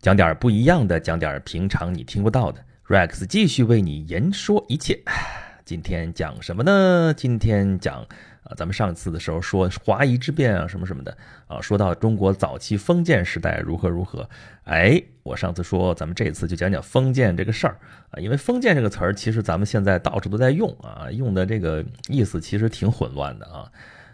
讲点不一样的，讲点平常你听不到的。Rex 继续为你言说一切。今天讲什么呢？今天讲啊，咱们上次的时候说华夷之变啊，什么什么的啊，说到中国早期封建时代如何如何。哎，我上次说咱们这次就讲讲封建这个事儿啊，因为封建这个词儿其实咱们现在到处都在用啊，用的这个意思其实挺混乱的啊。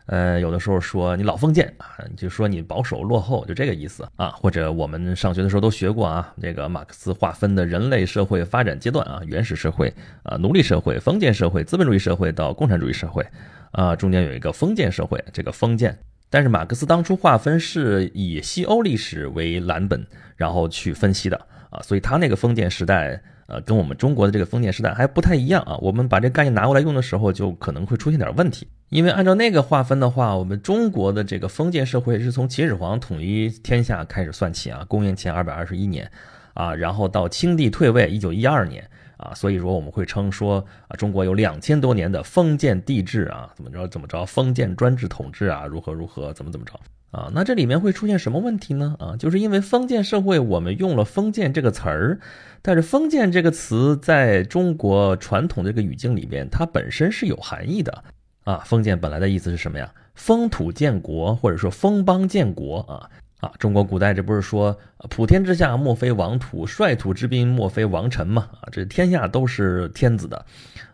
呃，有的时候说你老封建啊，就说你保守落后，就这个意思啊。或者我们上学的时候都学过啊，这个马克思划分的人类社会发展阶段啊，原始社会啊，奴隶社会、封建社会、资本主义社会到共产主义社会啊，中间有一个封建社会，这个封建。但是马克思当初划分是以西欧历史为蓝本，然后去分析的啊，所以他那个封建时代。呃，跟我们中国的这个封建时代还不太一样啊。我们把这概念拿过来用的时候，就可能会出现点问题。因为按照那个划分的话，我们中国的这个封建社会是从秦始皇统一天下开始算起啊，公元前二百二十一年啊，然后到清帝退位一九一二年啊，所以说我们会称说啊，中国有两千多年的封建帝制啊，怎么着怎么着，封建专制统治啊，如何如何，怎么怎么着。啊，那这里面会出现什么问题呢？啊，就是因为封建社会，我们用了“封建”这个词儿，但是“封建”这个词在中国传统的这个语境里边，它本身是有含义的。啊，封建本来的意思是什么呀？封土建国，或者说封邦建国啊。啊，中国古代这不是说普天之下莫非王土，率土之滨莫非王臣嘛？啊，这天下都是天子的，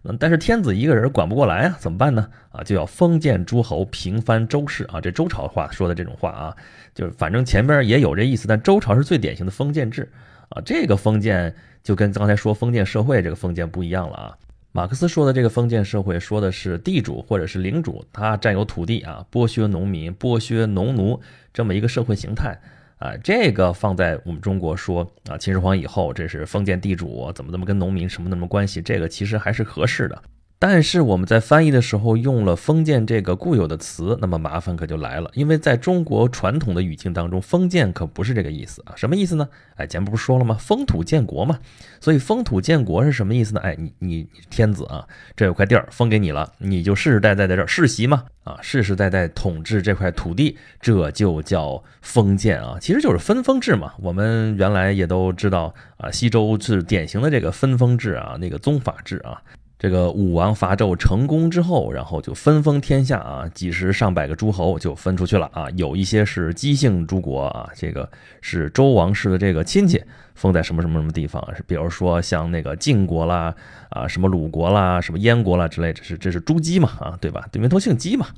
嗯，但是天子一个人管不过来啊，怎么办呢？啊，就要封建诸侯，平藩周氏啊，这周朝话说的这种话啊，就是反正前边也有这意思，但周朝是最典型的封建制啊，这个封建就跟刚才说封建社会这个封建不一样了啊。马克思说的这个封建社会，说的是地主或者是领主，他占有土地啊，剥削农民，剥削农奴这么一个社会形态啊。这个放在我们中国说啊，秦始皇以后，这是封建地主，怎么怎么跟农民什么什么关系？这个其实还是合适的。但是我们在翻译的时候用了“封建”这个固有的词，那么麻烦可就来了。因为在中国传统的语境当中，“封建”可不是这个意思啊。什么意思呢？哎，前不是说了吗？封土建国嘛。所以“封土建国”是什么意思呢？哎，你你天子啊，这有块地儿封给你了，你就世世代代在这儿世袭嘛啊，世世代代统治这块土地，这就叫封建啊。其实就是分封制嘛。我们原来也都知道啊，西周是典型的这个分封制啊，那个宗法制啊。这个武王伐纣成功之后，然后就分封天下啊，几十上百个诸侯就分出去了啊。有一些是姬姓诸国啊，这个是周王室的这个亲戚，封在什么什么什么地方是比如说像那个晋国啦啊，什么鲁国啦，什么燕国啦之类，这是这是朱姬嘛啊，对吧？对面都姓姬嘛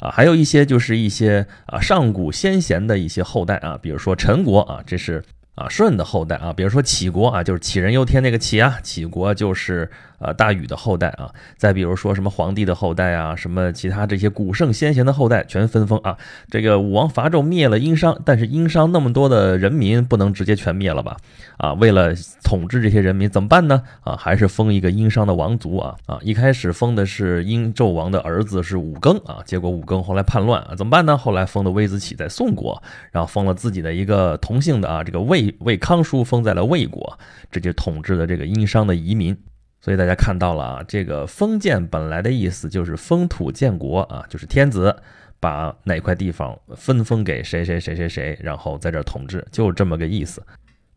啊。还有一些就是一些啊上古先贤的一些后代啊，比如说陈国啊，这是。啊，舜的后代啊，比如说杞国啊，就是杞人忧天那个杞啊，杞国就是呃大禹的后代啊。再比如说什么皇帝的后代啊，什么其他这些古圣先贤的后代全分封啊。这个武王伐纣灭了殷商，但是殷商那么多的人民不能直接全灭了吧？啊，为了统治这些人民怎么办呢？啊，还是封一个殷商的王族啊啊！一开始封的是殷纣王的儿子是武庚啊，结果武庚后来叛乱啊，怎么办呢？后来封的微子启在宋国，然后封了自己的一个同姓的啊，这个魏。魏康叔封在了魏国，这就统治的这个殷商的移民。所以大家看到了啊，这个封建本来的意思就是封土建国啊，就是天子把哪块地方分封给谁谁谁谁谁，然后在这儿统治，就这么个意思。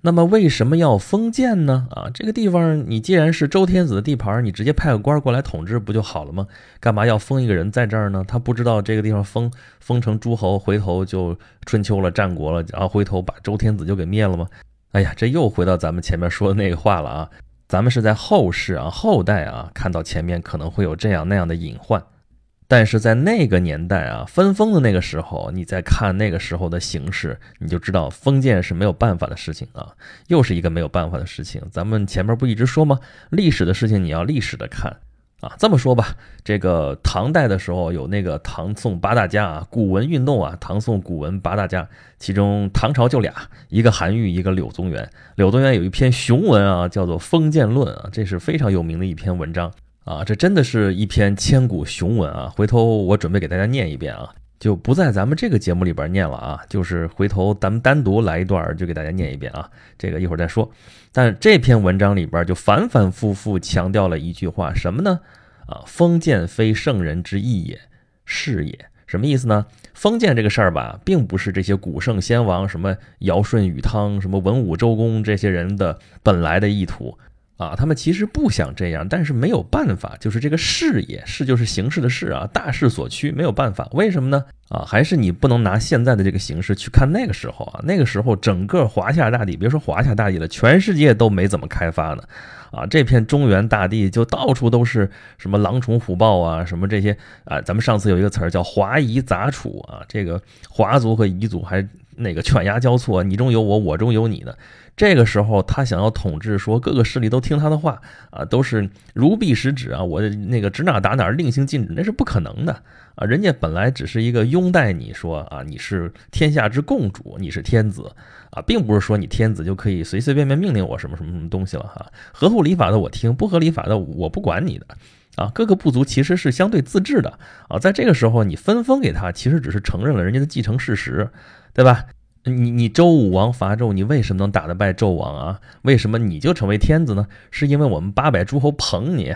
那么为什么要封建呢？啊，这个地方你既然是周天子的地盘，你直接派个官过来统治不就好了吗？干嘛要封一个人在这儿呢？他不知道这个地方封封成诸侯，回头就春秋了、战国了，然后回头把周天子就给灭了吗？哎呀，这又回到咱们前面说的那个话了啊！咱们是在后世啊、后代啊看到前面可能会有这样那样的隐患。但是在那个年代啊，分封的那个时候，你再看那个时候的形势，你就知道封建是没有办法的事情啊，又是一个没有办法的事情。咱们前面不一直说吗？历史的事情你要历史的看啊。这么说吧，这个唐代的时候有那个唐宋八大家啊，古文运动啊，唐宋古文八大家，其中唐朝就俩，一个韩愈，一个柳宗元。柳宗元有一篇雄文啊，叫做《封建论》啊，这是非常有名的一篇文章。啊，这真的是一篇千古雄文啊！回头我准备给大家念一遍啊，就不在咱们这个节目里边念了啊，就是回头咱们单独来一段，就给大家念一遍啊。这个一会儿再说。但这篇文章里边就反反复复强调了一句话，什么呢？啊，封建非圣人之意也，是也。什么意思呢？封建这个事儿吧，并不是这些古圣先王什么尧舜禹汤、什么文武周公这些人的本来的意图啊，他们其实不想这样，但是没有办法，就是这个事业，事就是形式的事啊，大势所趋，没有办法。为什么呢？啊，还是你不能拿现在的这个形式去看那个时候啊，那个时候整个华夏大地，别说华夏大地了，全世界都没怎么开发呢。啊，这片中原大地就到处都是什么狼虫虎豹啊，什么这些啊。咱们上次有一个词儿叫华夷杂处啊，这个华族和彝族还那个犬牙交错，你中有我，我中有你呢。这个时候他想要统治，说各个势力都听他的话啊，都是如臂使指啊，我那个指哪打哪，令行禁止，那是不可能的啊。人家本来只是一个拥戴你说啊，你是天下之共主，你是天子。啊，并不是说你天子就可以随随便便命令我什么什么什么东西了哈，合乎礼法的我听，不合理法的我不管你的，啊，各个部族其实是相对自治的啊，在这个时候你分封给他，其实只是承认了人家的继承事实，对吧？你你周武王伐纣，你为什么能打得败纣王啊？为什么你就成为天子呢？是因为我们八百诸侯捧你。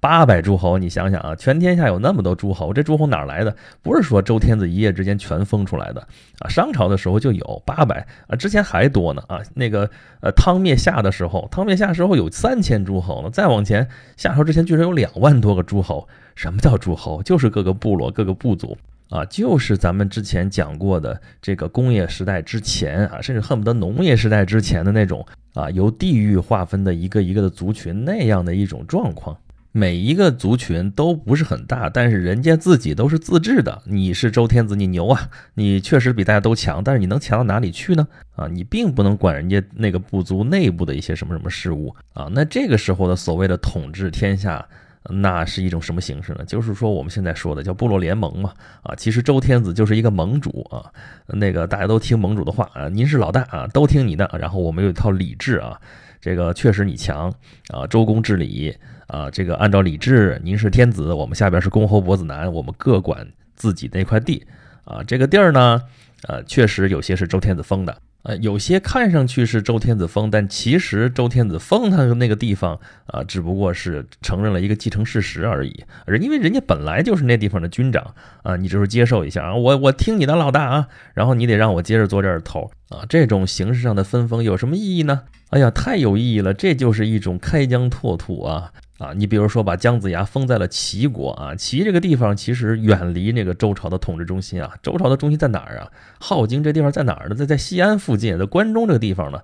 八百诸侯，你想想啊，全天下有那么多诸侯，这诸侯哪来的？不是说周天子一夜之间全封出来的啊。商朝的时候就有八百啊，之前还多呢啊。那个呃，汤灭夏的时候，汤灭夏时候有三千诸侯呢。再往前，夏朝之前居然有两万多个诸侯。什么叫诸侯？就是各个部落、各个部族。啊，就是咱们之前讲过的这个工业时代之前啊，甚至恨不得农业时代之前的那种啊，由地域划分的一个一个的族群那样的一种状况。每一个族群都不是很大，但是人家自己都是自治的。你是周天子，你牛啊，你确实比大家都强，但是你能强到哪里去呢？啊，你并不能管人家那个部族内部的一些什么什么事务啊。那这个时候的所谓的统治天下。那是一种什么形式呢？就是说我们现在说的叫部落联盟嘛，啊，其实周天子就是一个盟主啊，那个大家都听盟主的话啊，您是老大啊，都听你的。然后我们有一套礼制啊，这个确实你强啊，周公治理啊，这个按照礼制，您是天子，我们下边是公侯伯子男，我们各管自己那块地啊，这个地儿呢，呃，确实有些是周天子封的。呃，有些看上去是周天子封，但其实周天子封他的那个地方啊，只不过是承认了一个继承事实而已。而因为人家本来就是那地方的军长啊，你就是接受一下啊，我我听你的老大啊，然后你得让我接着做这儿头啊。这种形式上的分封有什么意义呢？哎呀，太有意义了，这就是一种开疆拓土啊。啊，你比如说把姜子牙封在了齐国啊，齐这个地方其实远离那个周朝的统治中心啊。周朝的中心在哪儿啊？镐京这地方在哪儿呢？在在西安附近，在关中这个地方呢。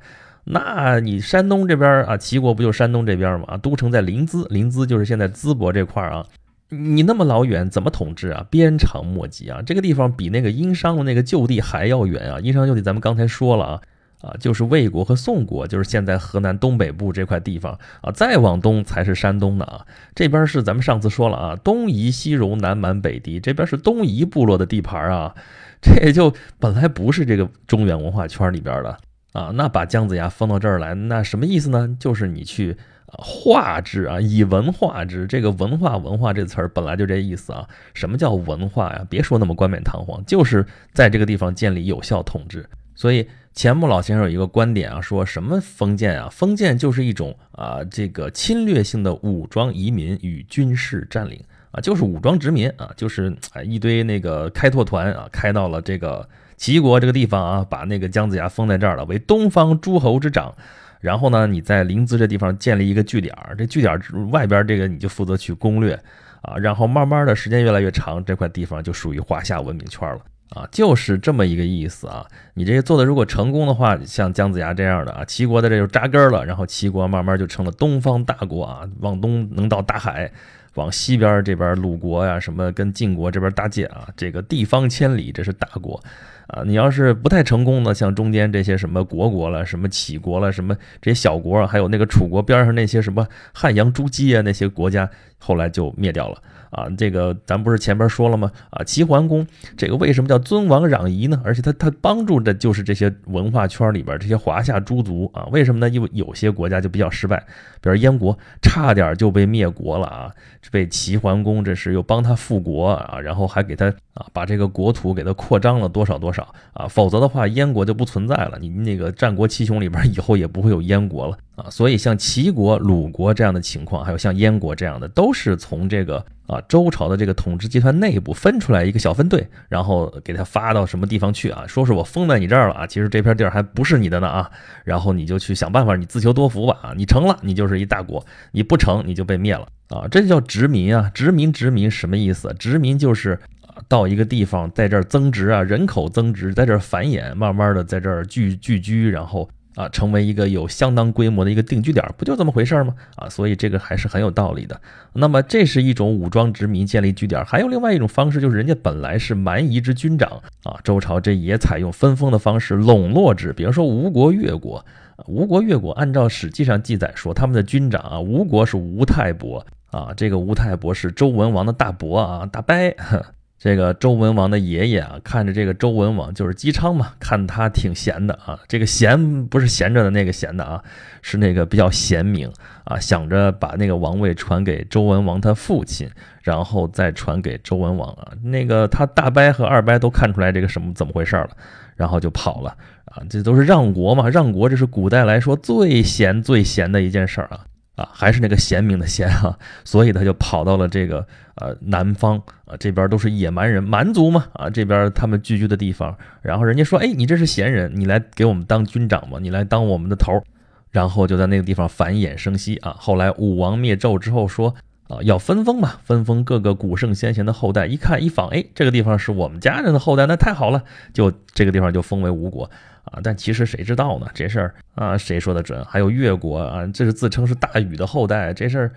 那你山东这边啊，齐国不就山东这边吗？都城在临淄，临淄就是现在淄博这块啊。你那么老远怎么统治啊？鞭长莫及啊。这个地方比那个殷商的那个旧地还要远啊。殷商旧地咱们刚才说了啊。啊，就是魏国和宋国，就是现在河南东北部这块地方啊，再往东才是山东的啊。这边是咱们上次说了啊，东夷、西戎、南蛮、北狄，这边是东夷部落的地盘啊。这也就本来不是这个中原文化圈里边的啊。那把姜子牙封到这儿来，那什么意思呢？就是你去化之啊，以文化之。这个文化文化这词儿本来就这意思啊。什么叫文化呀？别说那么冠冕堂皇，就是在这个地方建立有效统治。所以。钱穆老先生有一个观点啊，说什么封建啊？封建就是一种啊，这个侵略性的武装移民与军事占领啊，就是武装殖民啊，就是一堆那个开拓团啊，开到了这个齐国这个地方啊，把那个姜子牙封在这儿了，为东方诸侯之长。然后呢，你在临淄这地方建立一个据点，这据点外边这个你就负责去攻略啊，然后慢慢的时间越来越长，这块地方就属于华夏文明圈了。啊，就是这么一个意思啊！你这些做的如果成功的话，像姜子牙这样的啊，齐国在这就扎根了，然后齐国慢慢就成了东方大国啊，往东能到大海，往西边这边鲁国呀，什么跟晋国这边搭界啊，这个地方千里，这是大国啊！你要是不太成功的，像中间这些什么国国了，什么杞国了，什么这些小国，还有那个楚国边上那些什么汉阳诸姬啊，那些国家，后来就灭掉了。啊，这个咱不是前边说了吗？啊，齐桓公这个为什么叫尊王攘夷呢？而且他他帮助的就是这些文化圈里边这些华夏诸族啊？为什么呢？因为有些国家就比较失败，比如燕国差点就被灭国了啊，被齐桓公这是又帮他复国啊，然后还给他啊把这个国土给他扩张了多少多少啊，否则的话燕国就不存在了，你那个战国七雄里边以后也不会有燕国了啊。所以像齐国、鲁国这样的情况，还有像燕国这样的，都是从这个。啊，周朝的这个统治集团内部分出来一个小分队，然后给他发到什么地方去啊？说是我封在你这儿了啊，其实这片地儿还不是你的呢啊，然后你就去想办法，你自求多福吧啊，你成了，你就是一大国；你不成，你就被灭了啊，这就叫殖民啊，殖民殖民什么意思？殖民就是到一个地方，在这儿增值啊，人口增值，在这儿繁衍，慢慢的在这儿聚聚居，然后。啊，成为一个有相当规模的一个定居点，不就这么回事吗？啊，所以这个还是很有道理的。那么，这是一种武装殖民建立据点，还有另外一种方式，就是人家本来是蛮夷之军长啊，周朝这也采用分封的方式笼络之。比如说吴国、越国，吴国、越国，按照史记上记载说，他们的军长啊，吴国是吴太伯啊，这个吴太伯是周文王的大伯啊，大伯。这个周文王的爷爷啊，看着这个周文王就是姬昌嘛，看他挺闲的啊。这个闲不是闲着的那个闲的啊，是那个比较贤明啊，想着把那个王位传给周文王他父亲，然后再传给周文王啊。那个他大伯和二伯都看出来这个什么怎么回事了，然后就跑了啊。这都是让国嘛，让国这是古代来说最闲最闲的一件事儿啊。啊，还是那个贤明的贤啊，所以他就跑到了这个呃南方啊，这边都是野蛮人蛮族嘛啊，这边他们聚居的地方，然后人家说，哎，你这是贤人，你来给我们当军长吧，你来当我们的头，然后就在那个地方繁衍生息啊。后来武王灭纣之后说啊，要分封嘛，分封各个古圣先贤的后代，一看一访，哎，这个地方是我们家人的后代，那太好了，就这个地方就封为吴国。啊，但其实谁知道呢？这事儿啊，谁说的准？还有越国啊，这是自称是大禹的后代，这事儿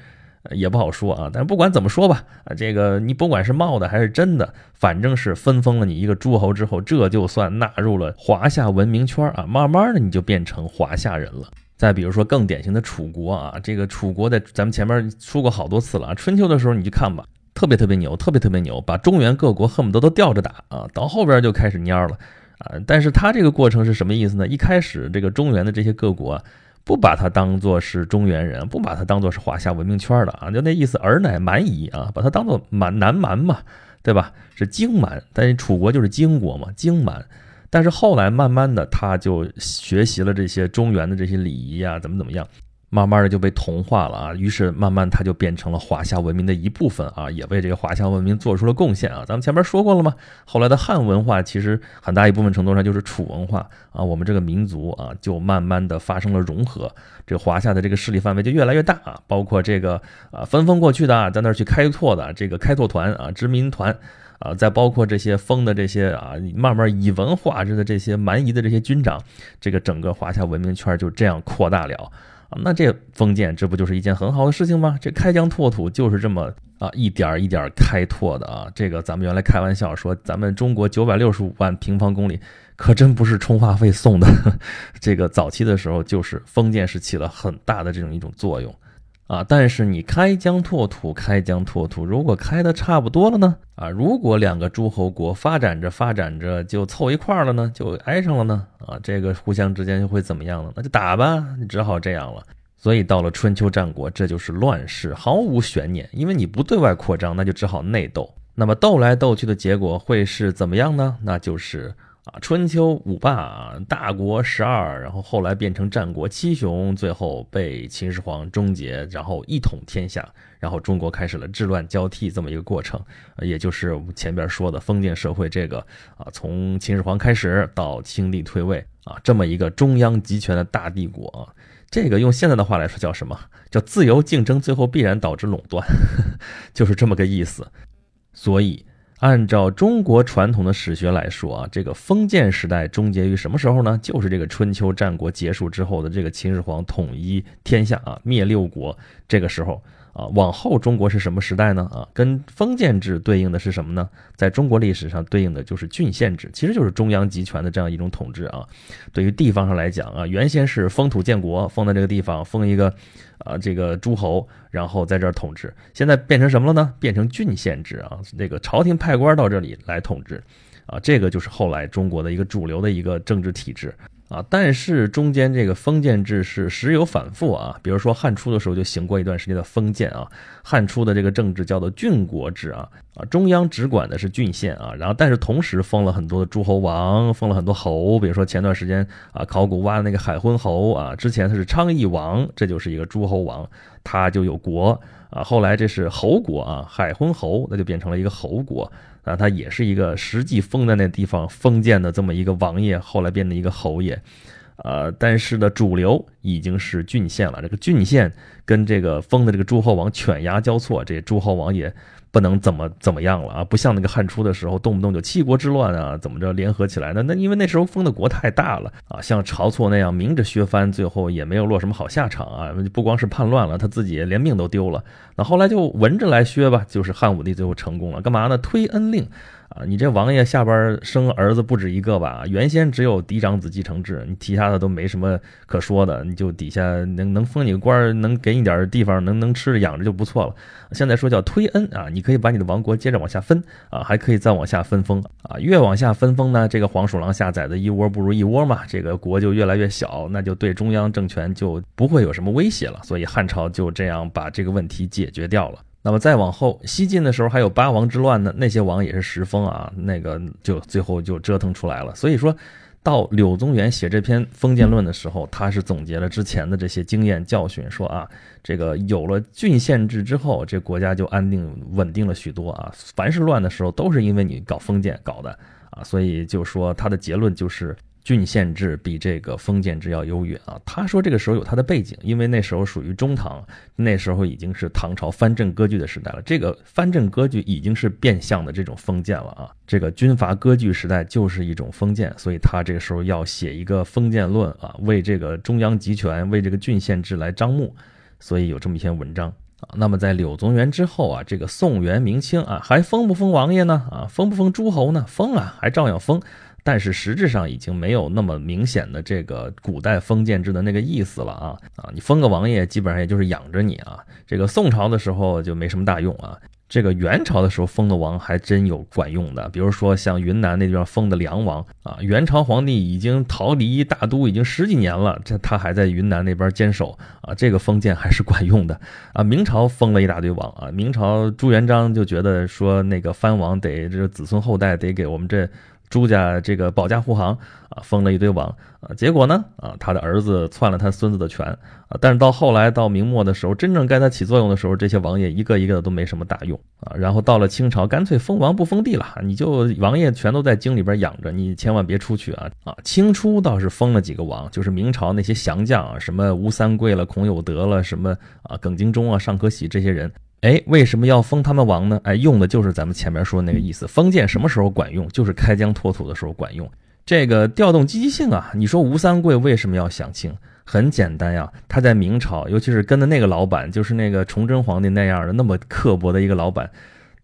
也不好说啊。但不管怎么说吧，啊，这个你不管是冒的还是真的，反正是分封了你一个诸侯之后，这就算纳入了华夏文明圈啊。慢慢的，你就变成华夏人了。再比如说更典型的楚国啊，这个楚国在咱们前面说过好多次了啊。春秋的时候你去看吧，特别特别牛，特别特别牛，把中原各国恨不得都吊着打啊。到后边就开始蔫了。啊，但是他这个过程是什么意思呢？一开始这个中原的这些各国不把他当做是中原人，不把他当做是华夏文明圈的啊，就那意思，尔乃蛮夷啊，把他当做蛮南蛮嘛，对吧？是荆蛮，但是楚国就是荆国嘛，荆蛮。但是后来慢慢的，他就学习了这些中原的这些礼仪啊，怎么怎么样。慢慢的就被同化了啊，于是慢慢它就变成了华夏文明的一部分啊，也为这个华夏文明做出了贡献啊。咱们前面说过了吗？后来的汉文化其实很大一部分程度上就是楚文化啊，我们这个民族啊就慢慢的发生了融合，这华夏的这个势力范围就越来越大啊，包括这个啊分封过去的啊，在那儿去开拓的这个开拓团啊、殖民团啊，再包括这些封的这些啊，慢慢以文化制的这些蛮夷的这些军长，这个整个华夏文明圈就这样扩大了。啊，那这封建，这不就是一件很好的事情吗？这开疆拓土就是这么啊，一点一点开拓的啊。这个咱们原来开玩笑说，咱们中国九百六十五万平方公里，可真不是充话费送的。这个早期的时候，就是封建是起了很大的这种一种作用。啊，但是你开疆拓土，开疆拓土，如果开的差不多了呢？啊，如果两个诸侯国发展着发展着就凑一块了呢，就挨上了呢？啊，这个互相之间就会怎么样呢？那就打吧，你只好这样了。所以到了春秋战国，这就是乱世，毫无悬念，因为你不对外扩张，那就只好内斗。那么斗来斗去的结果会是怎么样呢？那就是。啊，春秋五霸啊，大国十二，然后后来变成战国七雄，最后被秦始皇终结，然后一统天下，然后中国开始了治乱交替这么一个过程，也就是我们前边说的封建社会这个啊，从秦始皇开始到清帝退位啊，这么一个中央集权的大帝国啊，这个用现在的话来说叫什么？叫自由竞争，最后必然导致垄断，就是这么个意思，所以。按照中国传统的史学来说啊，这个封建时代终结于什么时候呢？就是这个春秋战国结束之后的这个秦始皇统一天下啊，灭六国这个时候。啊，往后中国是什么时代呢？啊，跟封建制对应的是什么呢？在中国历史上对应的就是郡县制，其实就是中央集权的这样一种统治啊。对于地方上来讲啊，原先是封土建国，封在这个地方，封一个啊这个诸侯，然后在这儿统治。现在变成什么了呢？变成郡县制啊，那个朝廷派官到这里来统治，啊，这个就是后来中国的一个主流的一个政治体制。啊，但是中间这个封建制是时有反复啊，比如说汉初的时候就行过一段时间的封建啊，汉初的这个政治叫做郡国制啊，啊中央只管的是郡县啊，然后但是同时封了很多的诸侯王，封了很多侯，比如说前段时间啊考古挖的那个海昏侯啊，之前他是昌邑王，这就是一个诸侯王，他就有国啊，后来这是侯国啊，海昏侯，那就变成了一个侯国。那，他也是一个实际封在那地方封建的这么一个王爷，后来变成一个侯爷，呃，但是呢，主流已经是郡县了，这个郡县跟这个封的这个诸侯王犬牙交错，这诸侯王也。不能怎么怎么样了啊！不像那个汉初的时候，动不动就七国之乱啊，怎么着联合起来？的那因为那时候封的国太大了啊，像晁错那样明着削藩，最后也没有落什么好下场啊！不光是叛乱了，他自己连命都丢了。那后来就闻着来削吧，就是汉武帝最后成功了，干嘛呢？推恩令。啊，你这王爷下边生儿子不止一个吧？原先只有嫡长子继承制，你其他的都没什么可说的，你就底下能能封你个官，能给你点地方，能能吃着养着就不错了。现在说叫推恩啊，你可以把你的王国接着往下分啊，还可以再往下分封啊，越往下分封呢，这个黄鼠狼下崽的一窝不如一窝嘛，这个国就越来越小，那就对中央政权就不会有什么威胁了。所以汉朝就这样把这个问题解决掉了。那么再往后，西晋的时候还有八王之乱呢，那些王也是十封啊，那个就最后就折腾出来了。所以说到柳宗元写这篇封建论的时候，他是总结了之前的这些经验教训，说啊，这个有了郡县制之后，这国家就安定稳定了许多啊。凡是乱的时候，都是因为你搞封建搞的啊，所以就说他的结论就是。郡县制比这个封建制要优越啊！他说这个时候有他的背景，因为那时候属于中唐，那时候已经是唐朝藩镇割据的时代了。这个藩镇割据已经是变相的这种封建了啊！这个军阀割据时代就是一种封建，所以他这个时候要写一个封建论啊，为这个中央集权、为这个郡县制来张目，所以有这么一篇文章啊。那么在柳宗元之后啊，这个宋元明清啊，还封不封王爷呢？啊，封不封诸侯呢？封啊，还照样封。但是实质上已经没有那么明显的这个古代封建制的那个意思了啊啊！你封个王爷，基本上也就是养着你啊。这个宋朝的时候就没什么大用啊。这个元朝的时候封的王还真有管用的，比如说像云南那地方封的梁王啊，元朝皇帝已经逃离大都已经十几年了，这他还在云南那边坚守啊，这个封建还是管用的啊。明朝封了一大堆王啊，明朝朱元璋就觉得说那个藩王得这子孙后代得给我们这。朱家这个保驾护航啊，封了一堆王啊，结果呢啊，他的儿子篡了他孙子的权啊，但是到后来到明末的时候，真正该他起作用的时候，这些王爷一个一个的都没什么大用啊。然后到了清朝，干脆封王不封地了，你就王爷全都在京里边养着，你千万别出去啊啊。清初倒是封了几个王，就是明朝那些降将啊，什么吴三桂了、孔有德了，什么啊耿精忠啊、尚可喜这些人。哎，为什么要封他们王呢？哎，用的就是咱们前面说的那个意思。封建什么时候管用？就是开疆拓土的时候管用。这个调动积极性啊，你说吴三桂为什么要降清？很简单呀，他在明朝，尤其是跟的那个老板，就是那个崇祯皇帝那样的那么刻薄的一个老板。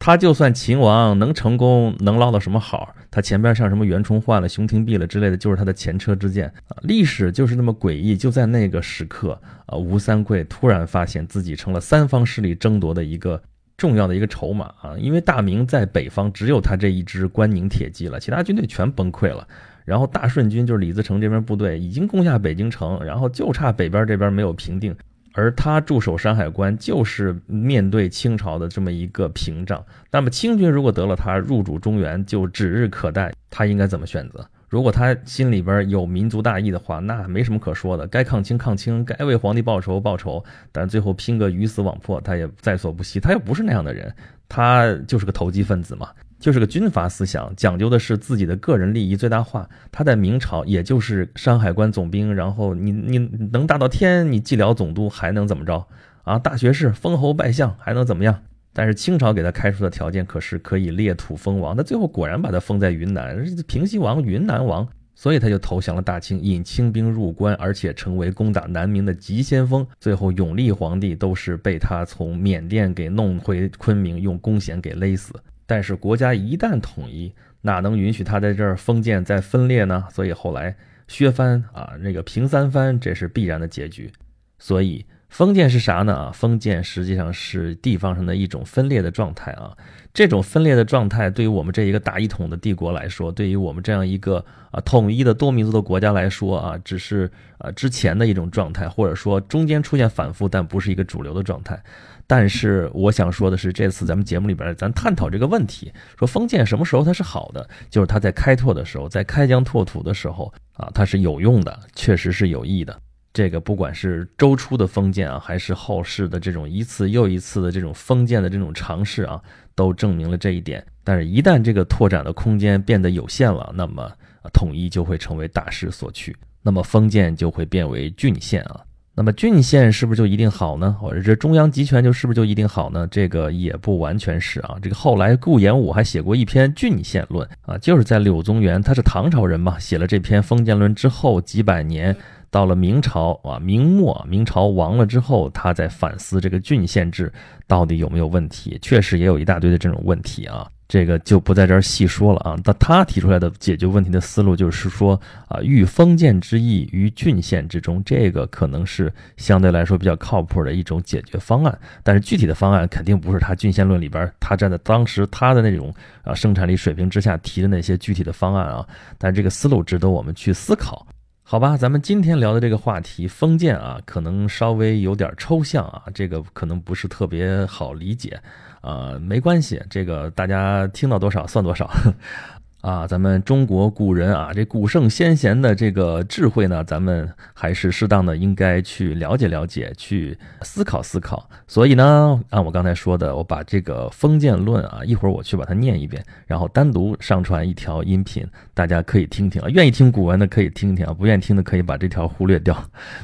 他就算秦王能成功，能捞到什么好？他前边像什么袁崇焕了、熊廷弼了之类的，就是他的前车之鉴啊。历史就是那么诡异，就在那个时刻啊，吴三桂突然发现自己成了三方势力争夺的一个重要的一个筹码啊。因为大明在北方只有他这一支关宁铁骑了，其他军队全崩溃了。然后大顺军就是李自成这边部队已经攻下北京城，然后就差北边这边没有平定。而他驻守山海关，就是面对清朝的这么一个屏障。那么清军如果得了他入主中原，就指日可待。他应该怎么选择？如果他心里边有民族大义的话，那没什么可说的，该抗清抗清，该为皇帝报仇报仇。但最后拼个鱼死网破，他也在所不惜。他又不是那样的人，他就是个投机分子嘛。就是个军阀思想，讲究的是自己的个人利益最大化。他在明朝也就是山海关总兵，然后你你能大到天，你蓟辽总督还能怎么着啊？大学士封侯拜相还能怎么样？但是清朝给他开出的条件可是可以列土封王，他最后果然把他封在云南，平西王、云南王，所以他就投降了大清，引清兵入关，而且成为攻打南明的急先锋。最后永历皇帝都是被他从缅甸给弄回昆明，用弓弦给勒死。但是国家一旦统一，哪能允许他在这儿封建再分裂呢？所以后来削藩啊，那个平三藩，这是必然的结局。所以封建是啥呢？啊，封建实际上是地方上的一种分裂的状态啊。这种分裂的状态，对于我们这一个大一统的帝国来说，对于我们这样一个啊统一的多民族的国家来说啊，只是啊之前的一种状态，或者说中间出现反复，但不是一个主流的状态。但是我想说的是，这次咱们节目里边，咱探讨这个问题，说封建什么时候它是好的，就是它在开拓的时候，在开疆拓土的时候啊，它是有用的，确实是有益的。这个不管是周初的封建啊，还是后世的这种一次又一次的这种封建的这种尝试啊，都证明了这一点。但是，一旦这个拓展的空间变得有限了，那么统一就会成为大势所趋，那么封建就会变为郡县啊。那么郡县是不是就一定好呢？或者这中央集权就是不是就一定好呢？这个也不完全是啊。这个后来顾炎武还写过一篇《郡县论》啊，就是在柳宗元，他是唐朝人嘛，写了这篇《封建论》之后几百年，到了明朝啊，明末明朝亡了之后，他在反思这个郡县制到底有没有问题，确实也有一大堆的这种问题啊。这个就不在这儿细说了啊。但他提出来的解决问题的思路就是说啊，寓封建之意于郡县之中，这个可能是相对来说比较靠谱的一种解决方案。但是具体的方案肯定不是他《郡县论》里边他站在当时他的那种啊生产力水平之下提的那些具体的方案啊。但这个思路值得我们去思考，好吧？咱们今天聊的这个话题封建啊，可能稍微有点抽象啊，这个可能不是特别好理解。呃，没关系，这个大家听到多少算多少，啊，咱们中国古人啊，这古圣先贤的这个智慧呢，咱们还是适当的应该去了解了解，去思考思考。所以呢，按我刚才说的，我把这个封建论啊，一会儿我去把它念一遍，然后单独上传一条音频，大家可以听听啊。愿意听古文的可以听听啊，不愿意听的可以把这条忽略掉，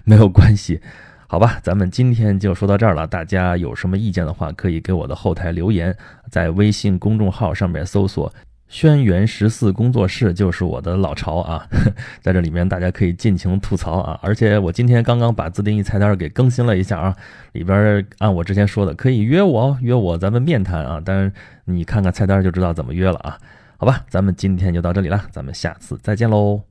没有关系。好吧，咱们今天就说到这儿了。大家有什么意见的话，可以给我的后台留言，在微信公众号上面搜索“轩辕十四工作室”，就是我的老巢啊。在这里面，大家可以尽情吐槽啊。而且我今天刚刚把自定义菜单给更新了一下啊，里边按我之前说的，可以约我，约我，咱们面谈啊。当然，你看看菜单就知道怎么约了啊。好吧，咱们今天就到这里了，咱们下次再见喽。